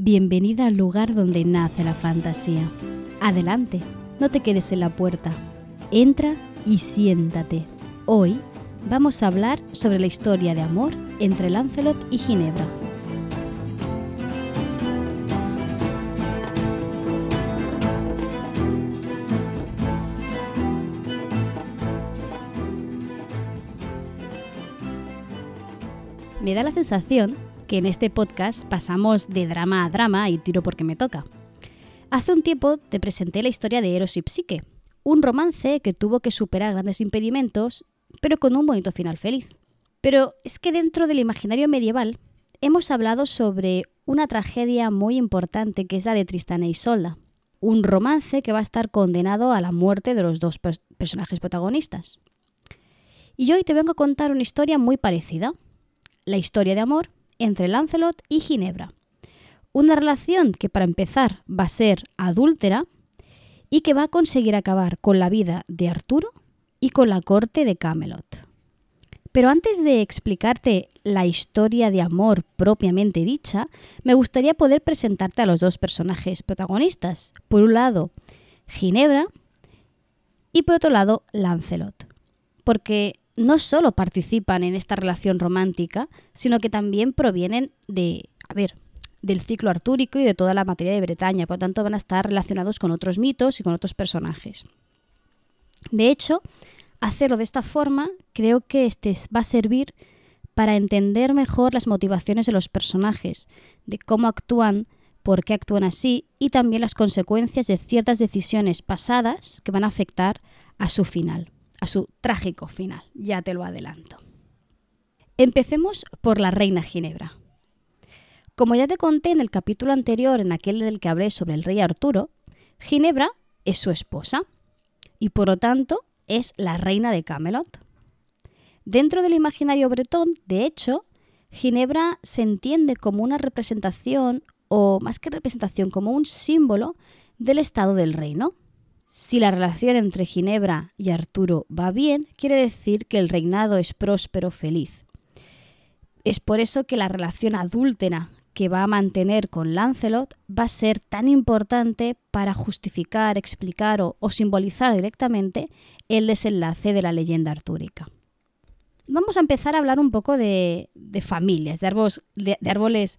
Bienvenida al lugar donde nace la fantasía. Adelante, no te quedes en la puerta. Entra y siéntate. Hoy vamos a hablar sobre la historia de amor entre Lancelot y Ginebra. Me da la sensación que en este podcast pasamos de drama a drama y tiro porque me toca. Hace un tiempo te presenté la historia de Eros y Psique, un romance que tuvo que superar grandes impedimentos, pero con un bonito final feliz. Pero es que dentro del imaginario medieval hemos hablado sobre una tragedia muy importante que es la de Tristán e Isolda, un romance que va a estar condenado a la muerte de los dos personajes protagonistas. Y hoy te vengo a contar una historia muy parecida, la historia de amor entre Lancelot y Ginebra. Una relación que para empezar va a ser adúltera y que va a conseguir acabar con la vida de Arturo y con la corte de Camelot. Pero antes de explicarte la historia de amor propiamente dicha, me gustaría poder presentarte a los dos personajes protagonistas. Por un lado, Ginebra y por otro lado, Lancelot. Porque no solo participan en esta relación romántica, sino que también provienen de, a ver, del ciclo artúrico y de toda la materia de Bretaña, por lo tanto van a estar relacionados con otros mitos y con otros personajes. De hecho, hacerlo de esta forma creo que este va a servir para entender mejor las motivaciones de los personajes, de cómo actúan, por qué actúan así y también las consecuencias de ciertas decisiones pasadas que van a afectar a su final a su trágico final, ya te lo adelanto. Empecemos por la reina Ginebra. Como ya te conté en el capítulo anterior, en aquel en el que hablé sobre el rey Arturo, Ginebra es su esposa y por lo tanto es la reina de Camelot. Dentro del imaginario bretón, de hecho, Ginebra se entiende como una representación, o más que representación, como un símbolo del estado del reino. Si la relación entre Ginebra y Arturo va bien, quiere decir que el reinado es próspero, feliz. Es por eso que la relación adúltera que va a mantener con Lancelot va a ser tan importante para justificar, explicar o, simbolizar directamente el desenlace de la leyenda artúrica. Vamos a empezar a hablar un poco de, familias, de árboles,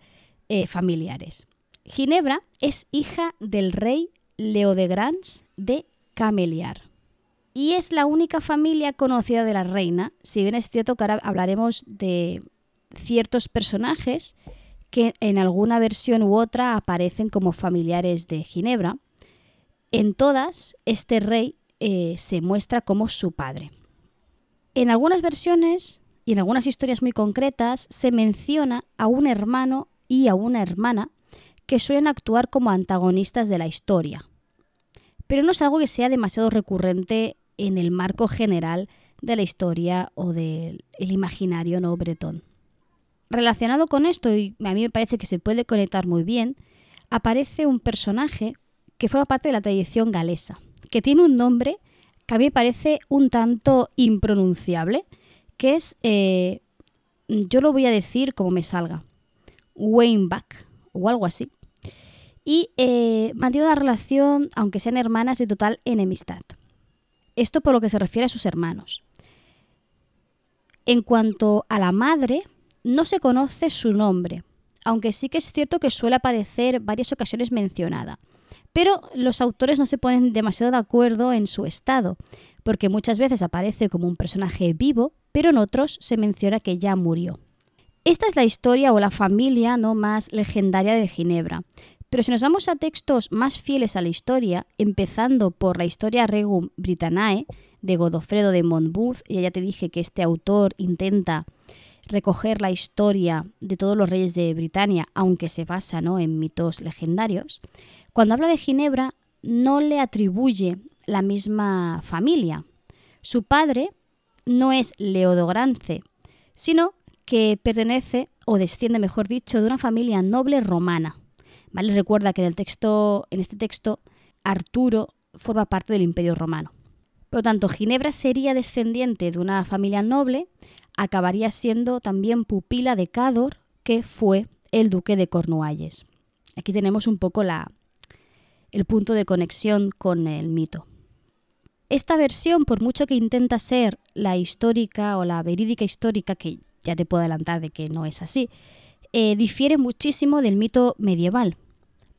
eh, familiares. Ginebra es hija del rey Leodegrans de Cameliar. Y es la única familia conocida de la reina, si bien es cierto que ahora hablaremos de ciertos personajes que en alguna versión u otra aparecen como familiares de Ginebra. En todas, este rey eh, se muestra como su padre. En algunas versiones y en algunas historias muy concretas se menciona a un hermano y a una hermana que suelen actuar como antagonistas de la historia, pero no es algo que sea demasiado recurrente en el marco general de la historia o del imaginario no bretón. Relacionado con esto, y a mí me parece que se puede conectar muy bien, aparece un personaje que forma parte de la tradición galesa, que tiene un nombre que a mí me parece un tanto impronunciable, que es, eh, yo lo voy a decir como me salga, Wayneback o algo así y eh, mantiene una relación, aunque sean hermanas, de total enemistad. Esto por lo que se refiere a sus hermanos. En cuanto a la madre, no se conoce su nombre, aunque sí que es cierto que suele aparecer varias ocasiones mencionada. Pero los autores no se ponen demasiado de acuerdo en su estado, porque muchas veces aparece como un personaje vivo, pero en otros se menciona que ya murió. Esta es la historia o la familia no más legendaria de Ginebra, pero si nos vamos a textos más fieles a la historia, empezando por la historia Regum Britannae de Godofredo de Monbus, y ya te dije que este autor intenta recoger la historia de todos los reyes de Britania, aunque se basa ¿no? en mitos legendarios, cuando habla de Ginebra no le atribuye la misma familia. Su padre no es Leodogrance, sino que pertenece, o desciende mejor dicho, de una familia noble romana. ¿Vale? Recuerda que en, texto, en este texto Arturo forma parte del Imperio Romano. Por lo tanto, Ginebra sería descendiente de una familia noble, acabaría siendo también pupila de Cador, que fue el duque de Cornualles. Aquí tenemos un poco la, el punto de conexión con el mito. Esta versión, por mucho que intenta ser la histórica o la verídica histórica, que ya te puedo adelantar de que no es así, eh, difiere muchísimo del mito medieval.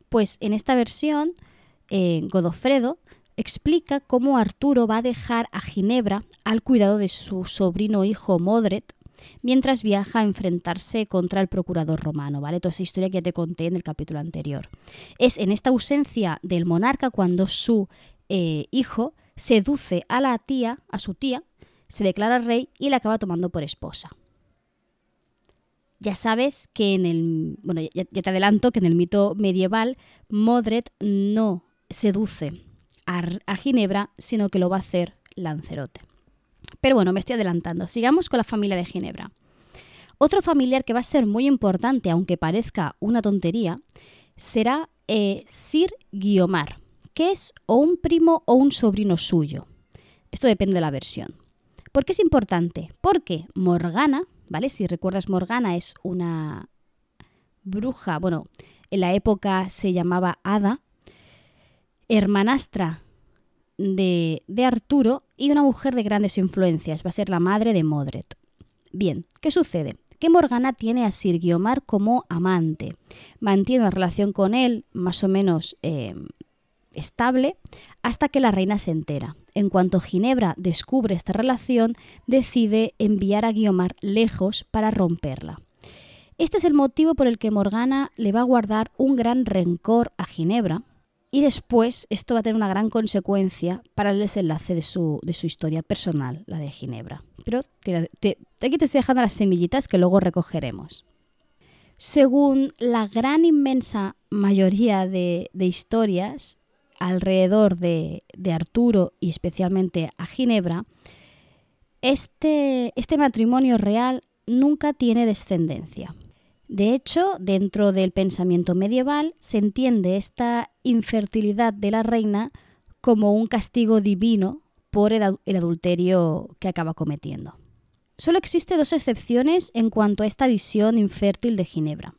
Pues en esta versión, eh, Godofredo explica cómo Arturo va a dejar a Ginebra al cuidado de su sobrino hijo Modred mientras viaja a enfrentarse contra el procurador romano, ¿vale? Toda esa historia que ya te conté en el capítulo anterior. Es en esta ausencia del monarca cuando su eh, hijo seduce a la tía, a su tía, se declara rey y la acaba tomando por esposa. Ya sabes que en el. Bueno, ya, te adelanto que en el mito medieval, Modred no seduce a, Ginebra, sino que lo va a hacer Lancerote. Pero bueno, me estoy adelantando. Sigamos con la familia de Ginebra. Otro familiar que va a ser muy importante, aunque parezca una tontería, será eh, Sir Guiomar, que es o un primo o un sobrino suyo. Esto depende de la versión. ¿Por qué es importante? Porque Morgana, ¿vale? Si recuerdas, Morgana es una bruja, bueno, en la época se llamaba Hada, hermanastra de, Arturo y una mujer de grandes influencias. Va a ser la madre de Modred. Bien, ¿qué sucede? Que Morgana tiene a Sir Guiomar como amante. Mantiene una relación con él más o menos eh, estable hasta que la reina se entera. En cuanto Ginebra descubre esta relación, decide enviar a Guiomar lejos para romperla. Este es el motivo por el que Morgana le va a guardar un gran rencor a Ginebra, y después esto va a tener una gran consecuencia para el desenlace de su, de su historia personal, la de Ginebra. Pero aquí te estoy dejando las semillitas que luego recogeremos. Según la gran inmensa mayoría de, historias alrededor de, de, Arturo y especialmente a Ginebra, este, este matrimonio real nunca tiene descendencia. De hecho, dentro del pensamiento medieval se entiende esta infertilidad de la reina como un castigo divino por el adulterio que acaba cometiendo. Solo existen dos excepciones en cuanto a esta visión infértil de Ginebra.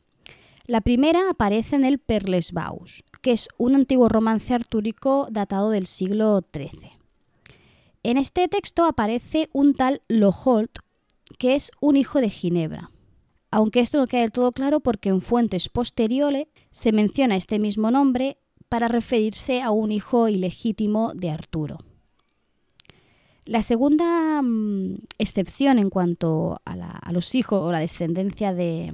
La primera aparece en el Perlesbaus, que es un antiguo romance artúrico datado del siglo XIII. En este texto aparece un tal Loholt, que es un hijo de Ginebra, aunque esto no queda del todo claro porque en fuentes posteriores se menciona este mismo nombre para referirse a un hijo ilegítimo de Arturo. La segunda mm, excepción en cuanto a, los hijos o la descendencia de,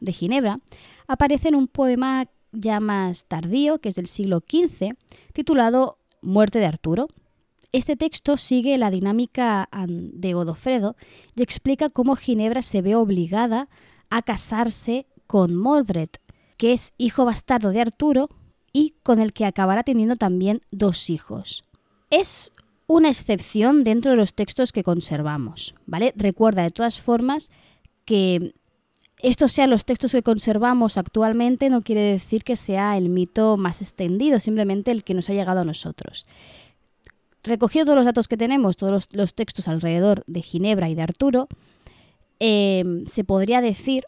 de Ginebra aparece en un poema ya más tardío, que es del siglo XV, titulado Muerte de Arturo. Este texto sigue la dinámica de Godofredo y explica cómo Ginebra se ve obligada a casarse con Mordred, que es hijo bastardo de Arturo y con el que acabará teniendo también dos hijos. Es una excepción dentro de los textos que conservamos, ¿vale? Recuerda de todas formas que estos sean los textos que conservamos actualmente no quiere decir que sea el mito más extendido, simplemente el que nos ha llegado a nosotros. Recogiendo todos los datos que tenemos, todos los, textos alrededor de Ginebra y de Arturo, Em, se podría decir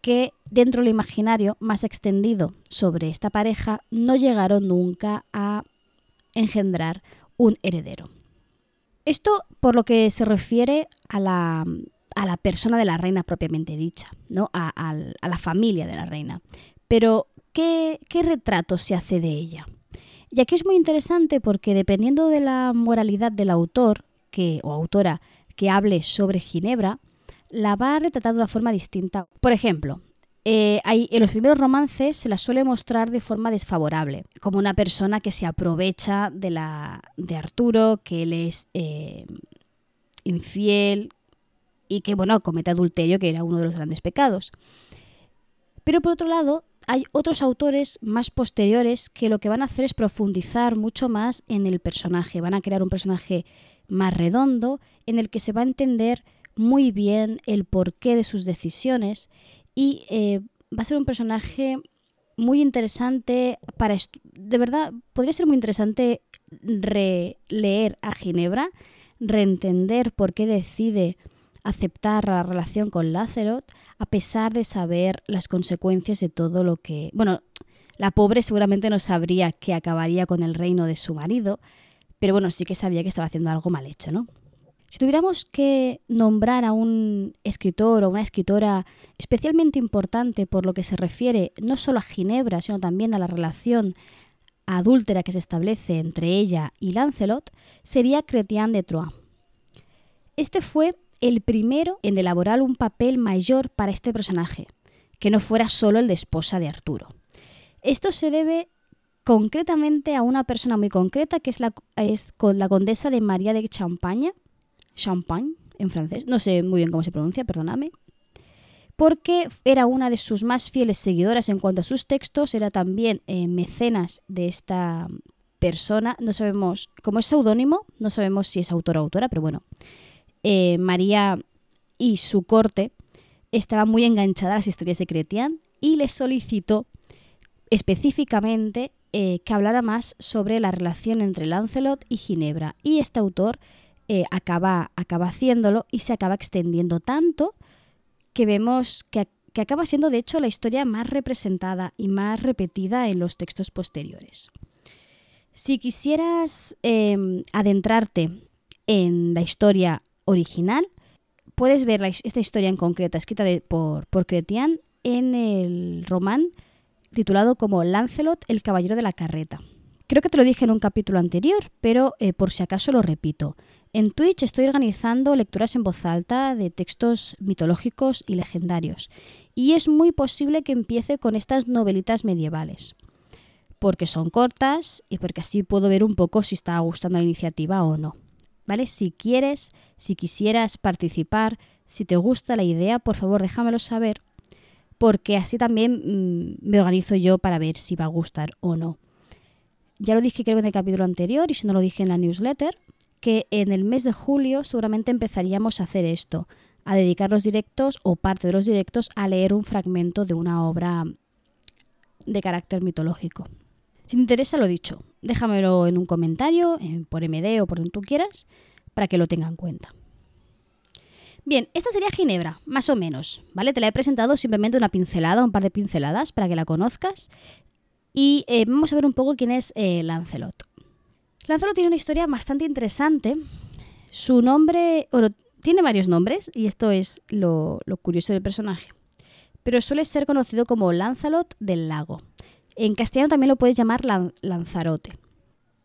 que dentro del imaginario más extendido sobre esta pareja no llegaron nunca a engendrar un heredero. Esto por lo que se refiere a la, persona de la reina propiamente dicha, ¿no? a, la familia de la reina. Pero, ¿qué, ¿qué retrato se hace de ella? Y aquí es muy interesante porque dependiendo de la moralidad del autor que, o autora que hable sobre Ginebra, la va a retratar de una forma distinta. Por ejemplo, eh, en los primeros romances se la suele mostrar de forma desfavorable, como una persona que se aprovecha de, la, de Arturo, que él es eh, infiel y que, bueno, comete adulterio, que era uno de los grandes pecados. Pero por otro lado, hay otros autores más posteriores que lo que van a hacer es profundizar mucho más en el personaje. Van a crear un personaje más redondo en el que se va a entender muy bien el porqué de sus decisiones y eh, va a ser un personaje muy interesante para... De verdad, podría ser muy interesante releer a Ginebra, reentender por qué decide aceptar la relación con Lancelot a pesar de saber las consecuencias de todo lo que... Bueno, la pobre seguramente no sabría que acabaría con el reino de su marido, pero bueno, sí que sabía que estaba haciendo algo mal hecho, ¿no? Si tuviéramos que nombrar a un escritor o una escritora especialmente importante por lo que se refiere no solo a Ginebra, sino también a la relación adúltera que se establece entre ella y Lancelot, sería Chrétien de Troyes. Este fue el primero en elaborar un papel mayor para este personaje, que no fuera solo el de esposa de Arturo. Esto se debe concretamente a una persona muy concreta que es la, es la condesa de María de Champaña, Champagne en francés, no sé muy bien cómo se pronuncia, perdóname, porque era una de sus más fieles seguidoras en cuanto a sus textos, era también eh, mecenas de esta persona, no sabemos, como es seudónimo, no sabemos si es autor o autora, pero bueno, eh, María y su corte estaban muy enganchadas a las historias de Cretián y le solicitó específicamente eh, que hablara más sobre la relación entre Lancelot y Ginebra. Y este autor eh, acaba, acaba haciéndolo y se acaba extendiendo tanto que vemos que, que acaba siendo de hecho la historia más representada y más repetida en los textos posteriores. Si quisieras em, adentrarte en la historia original, puedes ver esta historia en concreta, escrita por, por Cretián en el román titulado como Lancelot, el caballero de la carreta. Creo que te lo dije en un capítulo anterior, pero eh, por si acaso lo repito. En Twitch estoy organizando lecturas en voz alta de textos mitológicos y legendarios, y es muy posible que empiece con estas novelitas medievales, porque son cortas y porque así puedo ver un poco si está gustando la iniciativa o no. ¿Vale? Si quieres, si quisieras participar, si te gusta la idea, por favor déjamelo saber porque así también mm, me organizo yo para ver si va a gustar o no. Ya lo dije creo en el capítulo anterior y si no lo dije en la newsletter, que en el mes de julio seguramente empezaríamos a hacer esto, a dedicar los directos o parte de los directos a leer un fragmento de una obra de carácter mitológico. Si te interesa lo dicho, déjamelo en un comentario, por MD o por donde tú quieras, para que lo tenga en cuenta. Bien, esta sería Ginebra, más o menos, ¿vale? Te la he presentado simplemente una pincelada, un par de pinceladas para que la conozcas. Y eh, vamos a ver un poco quién es eh, Lancelot. Lancelot tiene una historia bastante interesante. Su nombre, bueno, tiene varios nombres y esto es lo, curioso del personaje. Pero suele ser conocido como Lancelot del Lago. En castellano también lo puedes llamar Lanzarote.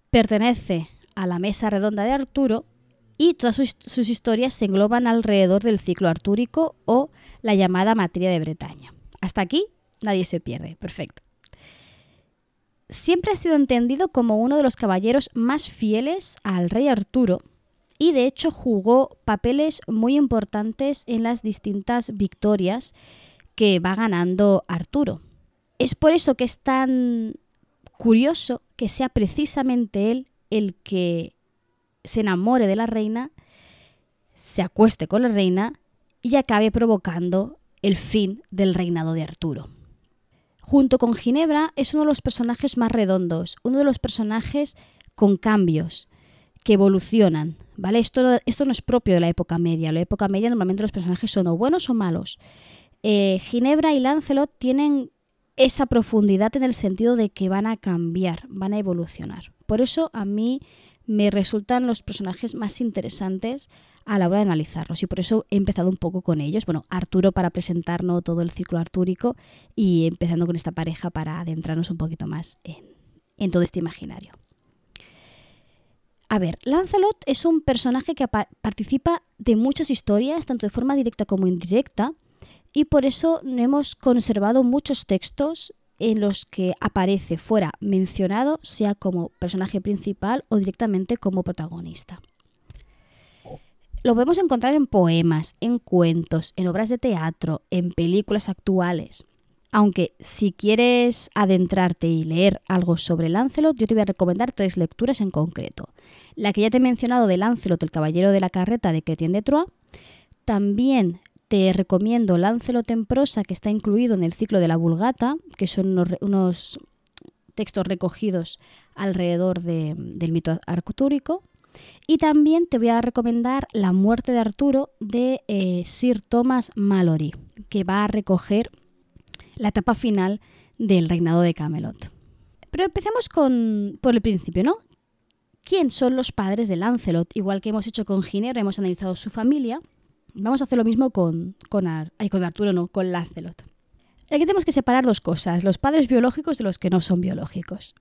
Pertenece a la mesa redonda de Arturo y todas sus, historias se engloban alrededor del ciclo artúrico o la llamada materia de Bretaña. Hasta aquí nadie se pierde, perfecto. Siempre ha sido entendido como uno de los caballeros más fieles al rey Arturo y de hecho jugó papeles muy importantes en las distintas victorias que va ganando Arturo. Es por eso que es tan curioso que sea precisamente él el que se enamore de la reina, se acueste con la reina y acabe provocando el fin del reinado de Arturo. Junto con Ginebra es uno de los personajes más redondos, uno de los personajes con cambios, que evolucionan, ¿vale? Esto no, esto no es propio de la época media. En la época media normalmente los personajes son o buenos o malos. Eh, Ginebra y Lancelot tienen esa profundidad en el sentido de que van a cambiar, van a evolucionar. Por eso a mí me resultan los personajes más interesantes a la hora de analizarlos y por eso he empezado un poco con ellos. Bueno, Arturo para presentarnos todo el ciclo artúrico y empezando con esta pareja para adentrarnos un poquito más en, todo este imaginario. A ver, Lancelot es un personaje que participa de muchas historias, tanto de forma directa como indirecta, y por eso hemos conservado muchos textos en los que aparece fuera mencionado, sea como personaje principal o directamente como protagonista. Lo podemos encontrar en poemas, en cuentos, en obras de teatro, en películas actuales. Aunque si quieres adentrarte y leer algo sobre Lancelot, yo te voy a recomendar tres lecturas en concreto. La que ya te he mencionado de Lancelot, el caballero de la carreta de Chrétien de Troyes. También te recomiendo Lancelot en prosa, que está incluido en el ciclo de la Vulgata, que son unos, textos recogidos alrededor del mito arctúrico. Y también te voy a recomendar La muerte de Arturo de eh, Sir Thomas Mallory, que va a recoger la etapa final del reinado de Camelot. Pero empecemos con, por el principio, ¿no? ¿Quién son los padres de Lancelot? Igual que hemos hecho con Ginebra, hemos analizado su familia, vamos a hacer lo mismo con, con, con Arturo, no, con Lancelot. Aquí tenemos que separar dos cosas, los padres biológicos de los que no son biológicos.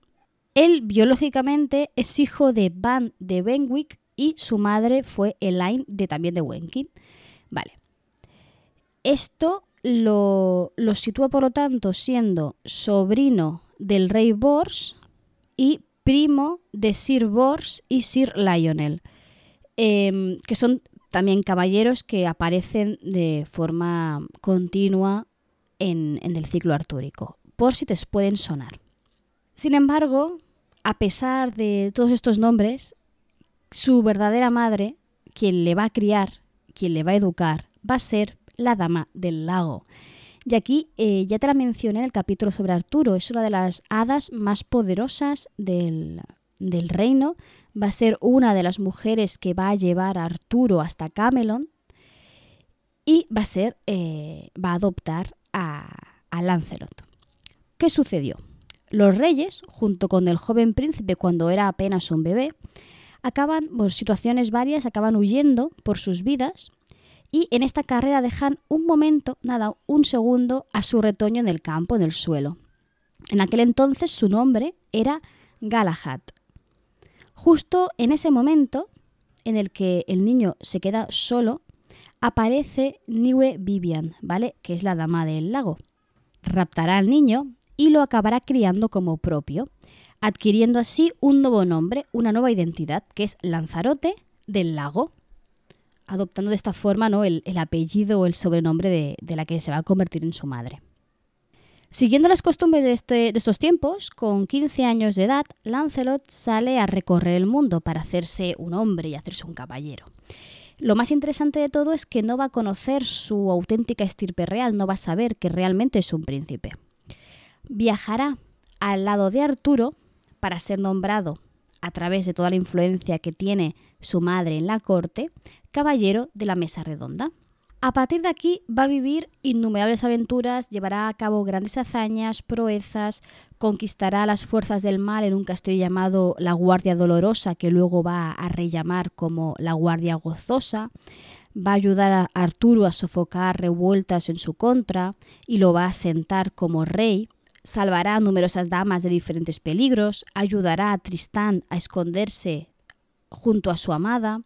Él biológicamente es hijo de Van de Benwick y su madre fue Elaine de también de Wenkin. Vale. Esto lo, lo sitúa, por lo tanto, siendo sobrino del rey Bors y primo de Sir Bors y Sir Lionel, em, que son también caballeros que aparecen de forma continua en, en, el ciclo artúrico, por si te pueden sonar. Sin embargo, a pesar de todos estos nombres, su verdadera madre, quien le va a criar, quien le va a educar, va a ser la Dama del Lago, y aquí eh, ya te la mencioné en el capítulo sobre Arturo, es una de las hadas más poderosas del, reino, va a ser una de las mujeres que va a llevar a Arturo hasta Camelon y va a ser, eh, va a adoptar a, a Lancelot. ¿Qué sucedió? Los reyes, junto con el joven príncipe cuando era apenas un bebé, acaban, por situaciones varias, acaban huyendo por sus vidas y en esta carrera dejan un momento, nada, un segundo, a su retoño en el campo, en el suelo. En aquel entonces su nombre era Galahad. Justo en ese momento en el que el niño se queda solo, aparece Niue Vivian, ¿vale? Que es la dama del lago. Raptará al niño y lo acabará criando como propio, adquiriendo así un nuevo nombre, una nueva identidad, que es Lanzarote del lago adoptando de esta forma ¿no? el, apellido o el sobrenombre de, la que se va a convertir en su madre. Siguiendo las costumbres de, este, estos tiempos, con 15 años de edad, Lancelot sale a recorrer el mundo para hacerse un hombre y hacerse un caballero. Lo más interesante de todo es que no va a conocer su auténtica estirpe real, no va a saber que realmente es un príncipe. Viajará al lado de Arturo para ser nombrado, a través de toda la influencia que tiene su madre en la corte, caballero de la mesa redonda. A partir de aquí va a vivir innumerables aventuras, llevará a cabo grandes hazañas, proezas, conquistará las fuerzas del mal en un castillo llamado la Guardia Dolorosa, que luego va a rellamar como la Guardia Gozosa, va a ayudar a Arturo a sofocar revueltas en su contra y lo va a sentar como rey, salvará a numerosas damas de diferentes peligros, ayudará a Tristán a esconderse junto a su amada,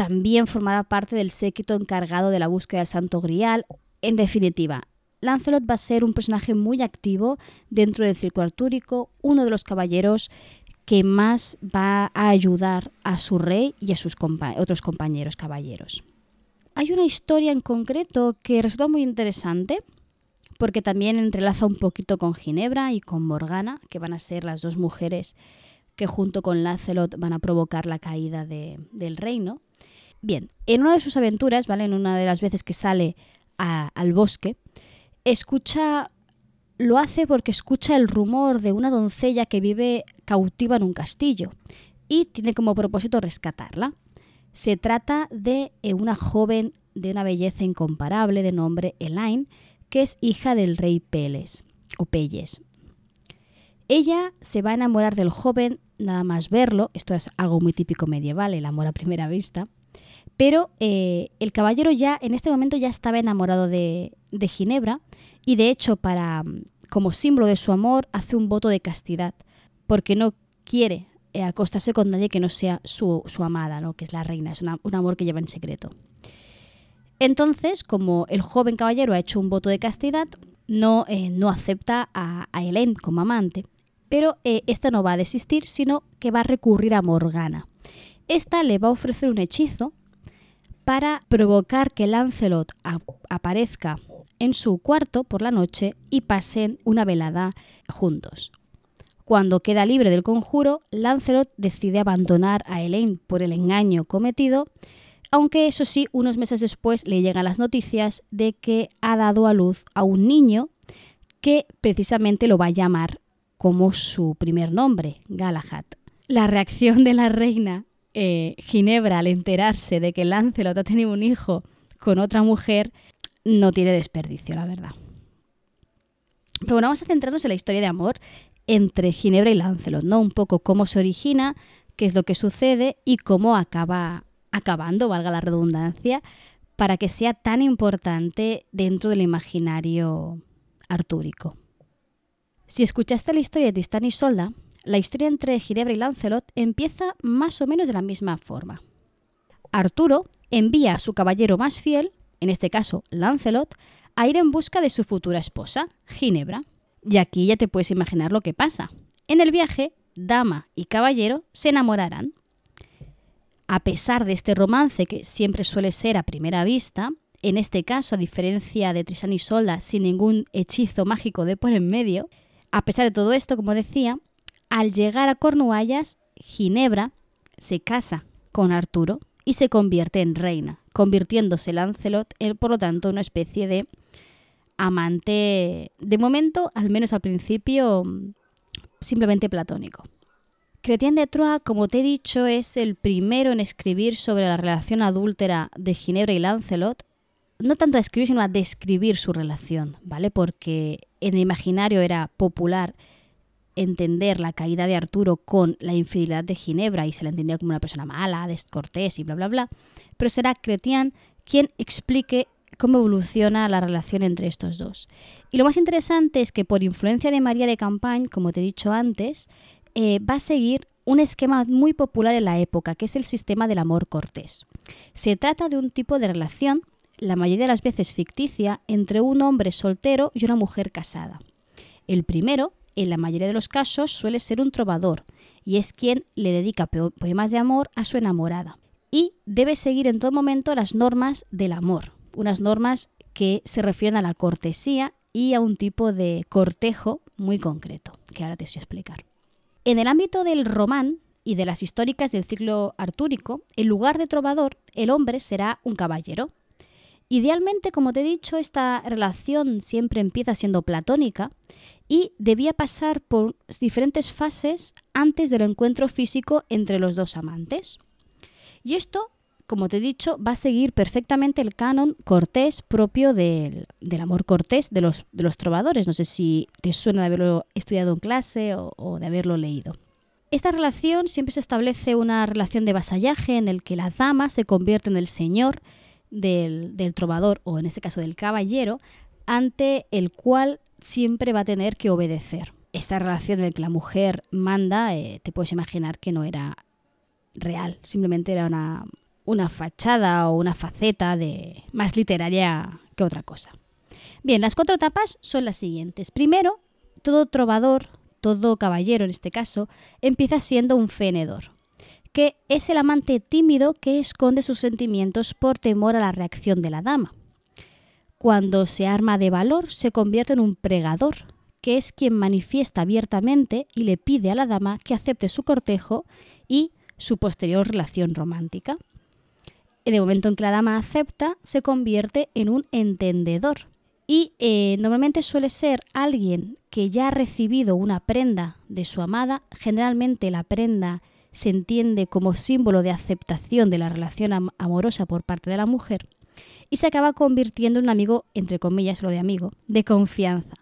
también formará parte del séquito encargado de la búsqueda del Santo Grial. En definitiva, Lancelot va a ser un personaje muy activo dentro del circo artúrico, uno de los caballeros que más va a ayudar a su rey y a sus otros compañeros caballeros. Hay una historia en concreto que resulta muy interesante porque también entrelaza un poquito con Ginebra y con Morgana, que van a ser las dos mujeres que junto con Lancelot van a provocar la caída del reino. Bien, en una de sus aventuras, ¿vale? En una de las veces que sale al bosque, escucha. Lo hace porque escucha el rumor de una doncella que vive cautiva en un castillo y tiene como propósito rescatarla. Se trata de eh, una joven de una belleza incomparable de nombre Elaine, que es hija del rey Peles o Pelles. Ella se va a enamorar del joven nada más verlo, esto es algo muy típico medieval, el amor a primera vista, pero eh, el caballero ya en este momento ya estaba enamorado de, Ginebra y de hecho para como símbolo de su amor hace un voto de castidad porque no quiere eh, acostarse con nadie que no sea su, amada, ¿no? que es la reina, es un amor que lleva en secreto. Entonces, como el joven caballero ha hecho un voto de castidad, no, eh, no acepta a, a como amante, pero esta no va a desistir, sino que va a recurrir a Morgana. Esta le va a ofrecer un hechizo para provocar que Lancelot aparezca en su cuarto por la noche y pasen una velada juntos. Cuando queda libre del conjuro, Lancelot decide abandonar a Elaine por el engaño cometido, aunque eso sí, unos meses después le llegan las noticias de que ha dado a luz a un niño que precisamente lo va a llamar como su primer nombre, Galahad. La reacción de la reina eh, Ginebra, al enterarse de que Lancelot ha tenido un hijo con otra mujer, no tiene desperdicio, la verdad. Pero bueno, vamos a centrarnos en la historia de amor entre Ginebra y Lancelot, ¿no? Un poco cómo se origina, qué es lo que sucede y cómo acaba acabando, valga la redundancia, para que sea tan importante dentro del imaginario artúrico. Si escuchaste la historia de Tristán y Solda, la historia entre Ginebra y Lancelot empieza más o menos de la misma forma. Arturo envía a su caballero más fiel, en este caso Lancelot, a ir en busca de su futura esposa, Ginebra. Y aquí ya te puedes imaginar lo que pasa. En el viaje, dama y caballero se enamorarán. A pesar de este romance que siempre suele ser a primera vista, en este caso, a diferencia de Trisán y Solda, sin ningún hechizo mágico de por en medio, a pesar de todo esto, como decía, al llegar a Cornuallas, Ginebra se casa con Arturo y se convierte en reina, convirtiéndose Lancelot, en, por lo tanto, una especie de amante, de momento, al menos al principio, simplemente platónico. Chrétien de Troyes, como te he dicho, es el primero en escribir sobre la relación adúltera de Ginebra y Lancelot, no tanto a escribir, sino a describir su relación, ¿vale? Porque en el imaginario era popular entender la caída de Arturo con la infidelidad de Ginebra y se la entendía como una persona mala, descortés y bla, bla, bla, pero será Chrétien quien explique cómo evoluciona la relación entre estos dos. Y lo más interesante es que por influencia de María de Campagne, como te he dicho antes, eh, va a seguir un esquema muy popular en la época, que es el sistema del amor cortés. Se trata de un tipo de relación, la mayoría de las veces ficticia, entre un hombre soltero y una mujer casada. El primero en la mayoría de los casos suele ser un trovador y es quien le dedica poemas de amor a su enamorada. Y debe seguir en todo momento las normas del amor, unas normas que se refieren a la cortesía y a un tipo de cortejo muy concreto, que ahora te voy a explicar. En el ámbito del román y de las históricas del ciclo artúrico, en lugar de trovador, el hombre será un caballero, Idealmente, como te he dicho, esta relación siempre empieza siendo platónica y debía pasar por diferentes fases antes del encuentro físico entre los dos amantes. Y esto, como te he dicho, va a seguir perfectamente el canon cortés propio del, amor cortés de los, de los, trovadores. No sé si te suena de haberlo estudiado en clase o, o de haberlo leído. Esta relación siempre se establece una relación de vasallaje en el que la dama se convierte en el señor del, trovador o en este caso del caballero ante el cual siempre va a tener que obedecer. Esta relación la que la mujer manda, eh, te puedes imaginar que no era real, simplemente era una, una fachada o una faceta de más literaria que otra cosa. Bien, las cuatro etapas son las siguientes. Primero, todo trovador, todo caballero en este caso, empieza siendo un fenedor que es el amante tímido que esconde sus sentimientos por temor a la reacción de la dama. Cuando se arma de valor, se convierte en un pregador, que es quien manifiesta abiertamente y le pide a la dama que acepte su cortejo y su posterior relación romántica. En el momento en que la dama acepta, se convierte en un entendedor. Y eh, normalmente suele ser alguien que ya ha recibido una prenda de su amada, generalmente la prenda se entiende como símbolo de aceptación de la relación amorosa por parte de la mujer y se acaba convirtiendo en un amigo, entre comillas lo de amigo, de confianza.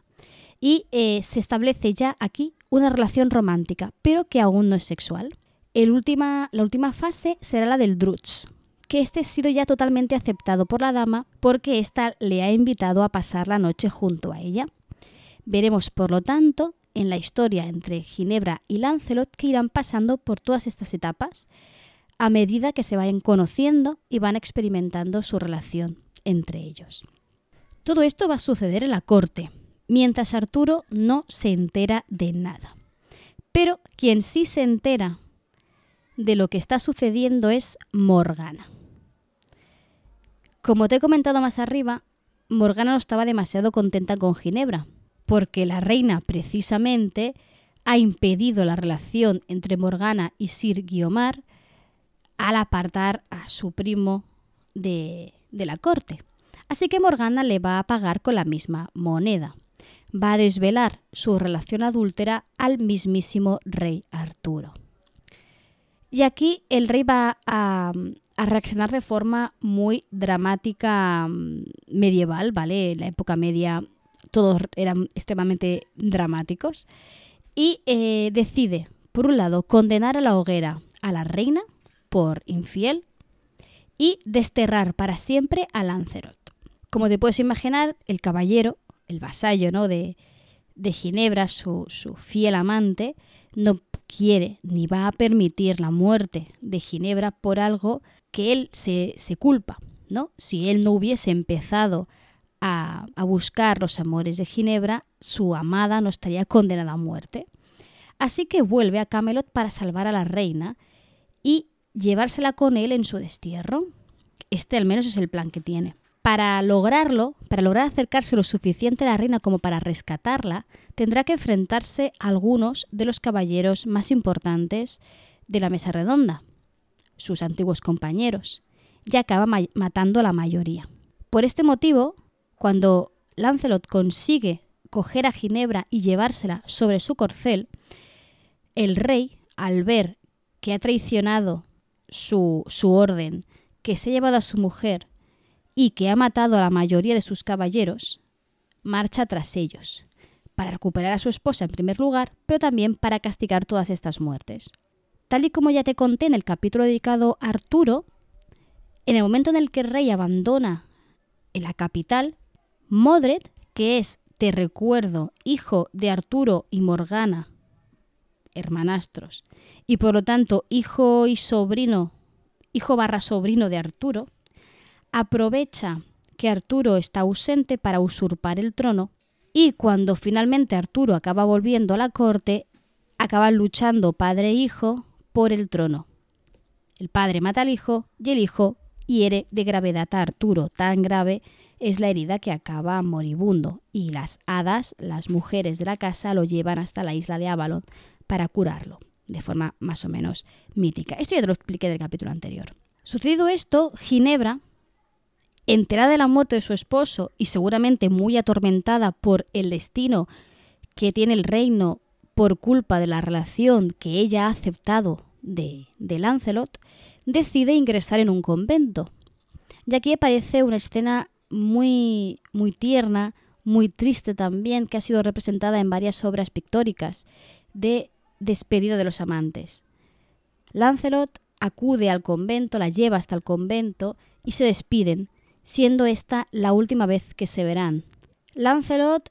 Y eh, se establece ya aquí una relación romántica, pero que aún no es sexual. El última, la última fase será la del drutz, que este ha sido ya totalmente aceptado por la dama porque ésta le ha invitado a pasar la noche junto a ella. Veremos, por lo tanto, en la historia entre Ginebra y Lancelot que irán pasando por todas estas etapas a medida que se vayan conociendo y van experimentando su relación entre ellos. Todo esto va a suceder en la corte, mientras Arturo no se entera de nada. Pero quien sí se entera de lo que está sucediendo es Morgana. Como te he comentado más arriba, Morgana no estaba demasiado contenta con Ginebra, porque la reina precisamente ha impedido la relación entre Morgana y Sir Guiomar al apartar a su primo de, de la corte. Así que Morgana le va a pagar con la misma moneda. Va a desvelar su relación adúltera al mismísimo rey Arturo. Y aquí el rey va a, a reaccionar de forma muy dramática mm, medieval, ¿vale? La época media todos eran extremadamente dramáticos. Y eh, decide, por un lado, condenar a la hoguera a la reina por infiel y desterrar para siempre a Lancerot. Como te puedes imaginar, el caballero, el vasallo ¿no? de, de Ginebra, su, su fiel amante, no quiere ni va a permitir la muerte de Ginebra por algo que él se, se culpa, ¿no? Si él no hubiese empezado a, buscar los amores de Ginebra, su amada no estaría condenada a muerte. Así que vuelve a Camelot para salvar a la reina y llevársela con él en su destierro. Este al menos es el plan que tiene. Para lograrlo, para lograr acercarse lo suficiente a la reina como para rescatarla, tendrá que enfrentarse a algunos de los caballeros más importantes de la mesa redonda, sus antiguos compañeros, y acaba matando a la mayoría. Por este motivo, cuando Lancelot consigue coger a Ginebra y llevársela sobre su corcel, el rey, al ver que ha traicionado su, su orden, que se ha llevado a su mujer y que ha matado a la mayoría de sus caballeros, marcha tras ellos, para recuperar a su esposa en primer lugar, pero también para castigar todas estas muertes. Tal y como ya te conté en el capítulo dedicado a Arturo, en el momento en el que el rey abandona la capital, Modred, que es, te recuerdo, hijo de Arturo y Morgana, hermanastros, y por lo tanto hijo y sobrino, hijo barra sobrino de Arturo, aprovecha que Arturo está ausente para usurpar el trono y cuando finalmente Arturo acaba volviendo a la corte, acaban luchando padre e hijo por el trono. El padre mata al hijo y el hijo hiere de gravedad a Arturo. Tan grave es la herida que acaba moribundo y las hadas, las mujeres de la casa, lo llevan hasta la isla de Avalon para curarlo, de forma más o menos mítica. Esto ya te lo expliqué en el capítulo anterior. Sucedido esto, Ginebra, enterada de la muerte de su esposo y seguramente muy atormentada por el destino que tiene el reino por culpa de la relación que ella ha aceptado de, de Lancelot, decide ingresar en un convento. Y aquí aparece una escena muy, muy tierna, muy triste también, que ha sido representada en varias obras pictóricas, de despedida de los amantes. Lancelot acude al convento, la lleva hasta el convento y se despiden, siendo esta la última vez que se verán. Lancelot,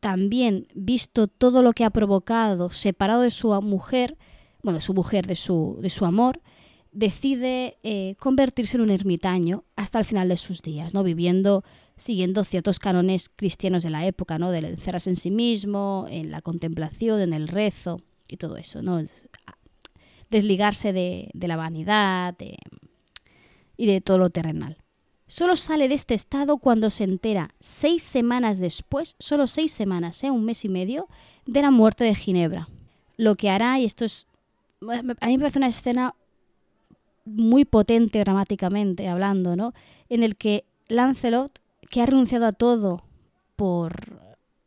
también visto todo lo que ha provocado, separado de su mujer, bueno, de su mujer, de su, de su amor, decide eh, convertirse en un ermitaño hasta el final de sus días, ¿no? viviendo, siguiendo ciertos cánones cristianos de la época, ¿no? del encerrarse en sí mismo, en la contemplación, en el rezo y todo eso, ¿no? desligarse de, de la vanidad y de todo lo terrenal. Solo sale de este estado cuando se entera seis semanas después, solo seis semanas, ¿eh? un mes y medio, de la muerte de Ginebra. Lo que hará, y esto es, a mí me parece una escena muy potente dramáticamente hablando, ¿no? En el que Lancelot, que ha renunciado a todo por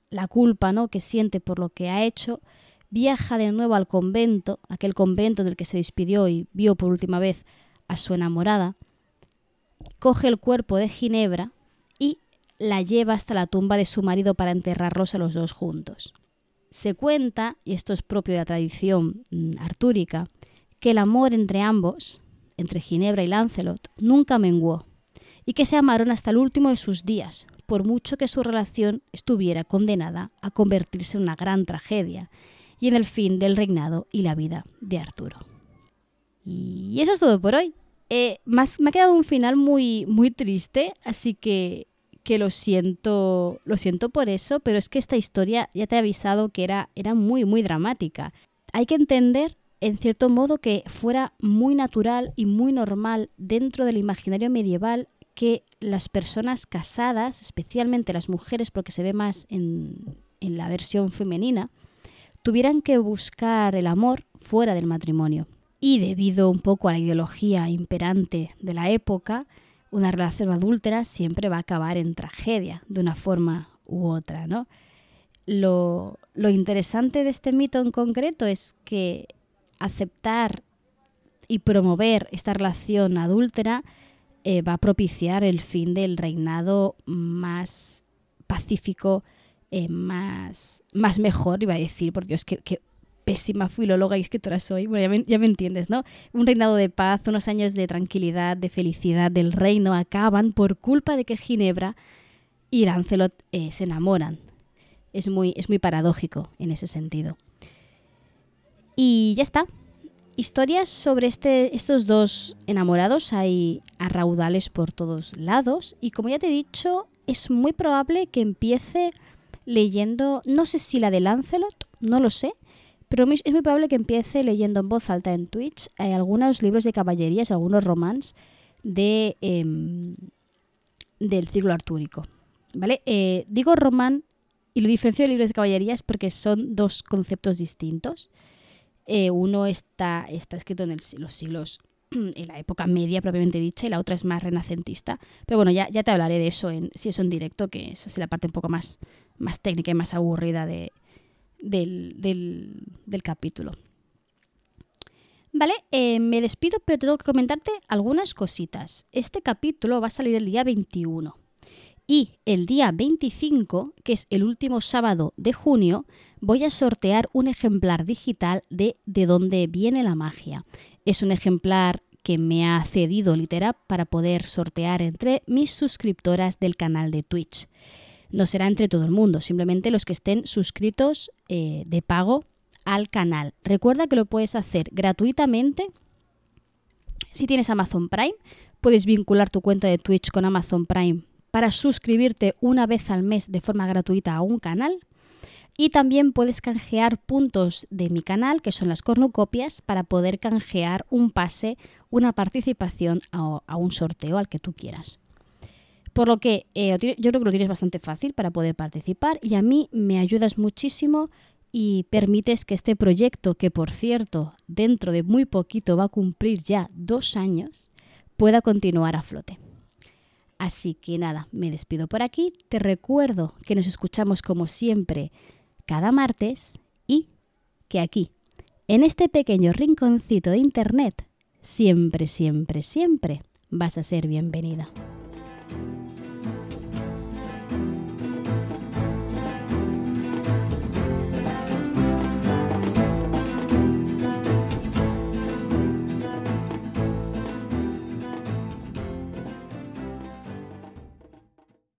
la culpa, ¿no? Que siente por lo que ha hecho, viaja de nuevo al convento, aquel convento del que se despidió y vio por última vez a su enamorada, coge el cuerpo de Ginebra y la lleva hasta la tumba de su marido para enterrarlos a los dos juntos. Se cuenta, y esto es propio de la tradición mm, artúrica, que el amor entre ambos entre Ginebra y Lancelot nunca menguó, y que se amaron hasta el último de sus días, por mucho que su relación estuviera condenada a convertirse en una gran tragedia y en el fin del reinado y la vida de Arturo. Y eso es todo por hoy. Eh, me ha quedado un final muy, muy triste, así que, que lo siento, lo siento por eso, pero es que esta historia ya te he avisado que era, era muy, muy dramática. Hay que entender en cierto modo que fuera muy natural y muy normal dentro del imaginario medieval que las personas casadas, especialmente las mujeres, porque se ve más en, en la versión femenina, tuvieran que buscar el amor fuera del matrimonio. Y debido un poco a la ideología imperante de la época, una relación adúltera siempre va a acabar en tragedia, de una forma u otra, ¿no? Lo, lo interesante de este mito en concreto es que aceptar y promover esta relación adúltera eh, va a propiciar el fin del reinado más pacífico, eh, más, más mejor, iba a decir, por Dios, que, pésima filóloga y escritora soy, bueno, ya me, entiendes, ¿no? Un reinado de paz, unos años de tranquilidad, de felicidad del reino acaban por culpa de que Ginebra y Lancelot eh, se enamoran. Es muy, es muy paradójico en ese sentido. Y ya está. Historias sobre este, estos dos enamorados hay a raudales por todos lados y como ya te he dicho, es muy probable que empiece leyendo, no sé si la de Lancelot, no lo sé, pero es muy probable que empiece leyendo en voz alta en Twitch eh, algunos libros de caballerías, algunos romans de, em, del ciclo artúrico. ¿Vale? Eh, digo román y lo diferencio de libros de caballerías porque son dos conceptos distintos. Eh, uno está, está escrito en los siglos, en la época media propiamente dicha, y la otra es más renacentista. Pero bueno, ya, ya te hablaré de eso en, si eso en directo, que esa es la parte un poco más, más técnica y más aburrida de, del, del, capítulo. Vale, eh, me despido, pero tengo que comentarte algunas cositas. Este capítulo va a salir el día 21. Y el día 25, que es el último sábado de junio, voy a sortear un ejemplar digital de De dónde viene la magia. Es un ejemplar que me ha cedido Litera para poder sortear entre mis suscriptoras del canal de Twitch no será entre todo el mundo, simplemente los que estén suscritos eh, de pago al canal. Recuerda que lo puedes hacer gratuitamente si tienes Amazon Prime. Puedes vincular tu cuenta de Twitch con Amazon Prime para suscribirte una vez al mes de forma gratuita a un canal. Y también puedes canjear puntos de mi canal, que son las cornucopias, para poder canjear un pase, una participación a un sorteo al que tú quieras. Por lo que eh, yo creo que lo tienes bastante fácil para poder participar y a mí me ayudas muchísimo y permites que este proyecto, que por cierto dentro de muy poquito va a cumplir ya dos años, pueda continuar a flote. Así que nada, me despido por aquí. Te recuerdo que nos escuchamos como siempre cada martes y que aquí, en este pequeño rinconcito de Internet, siempre, siempre, siempre vas a ser bienvenida.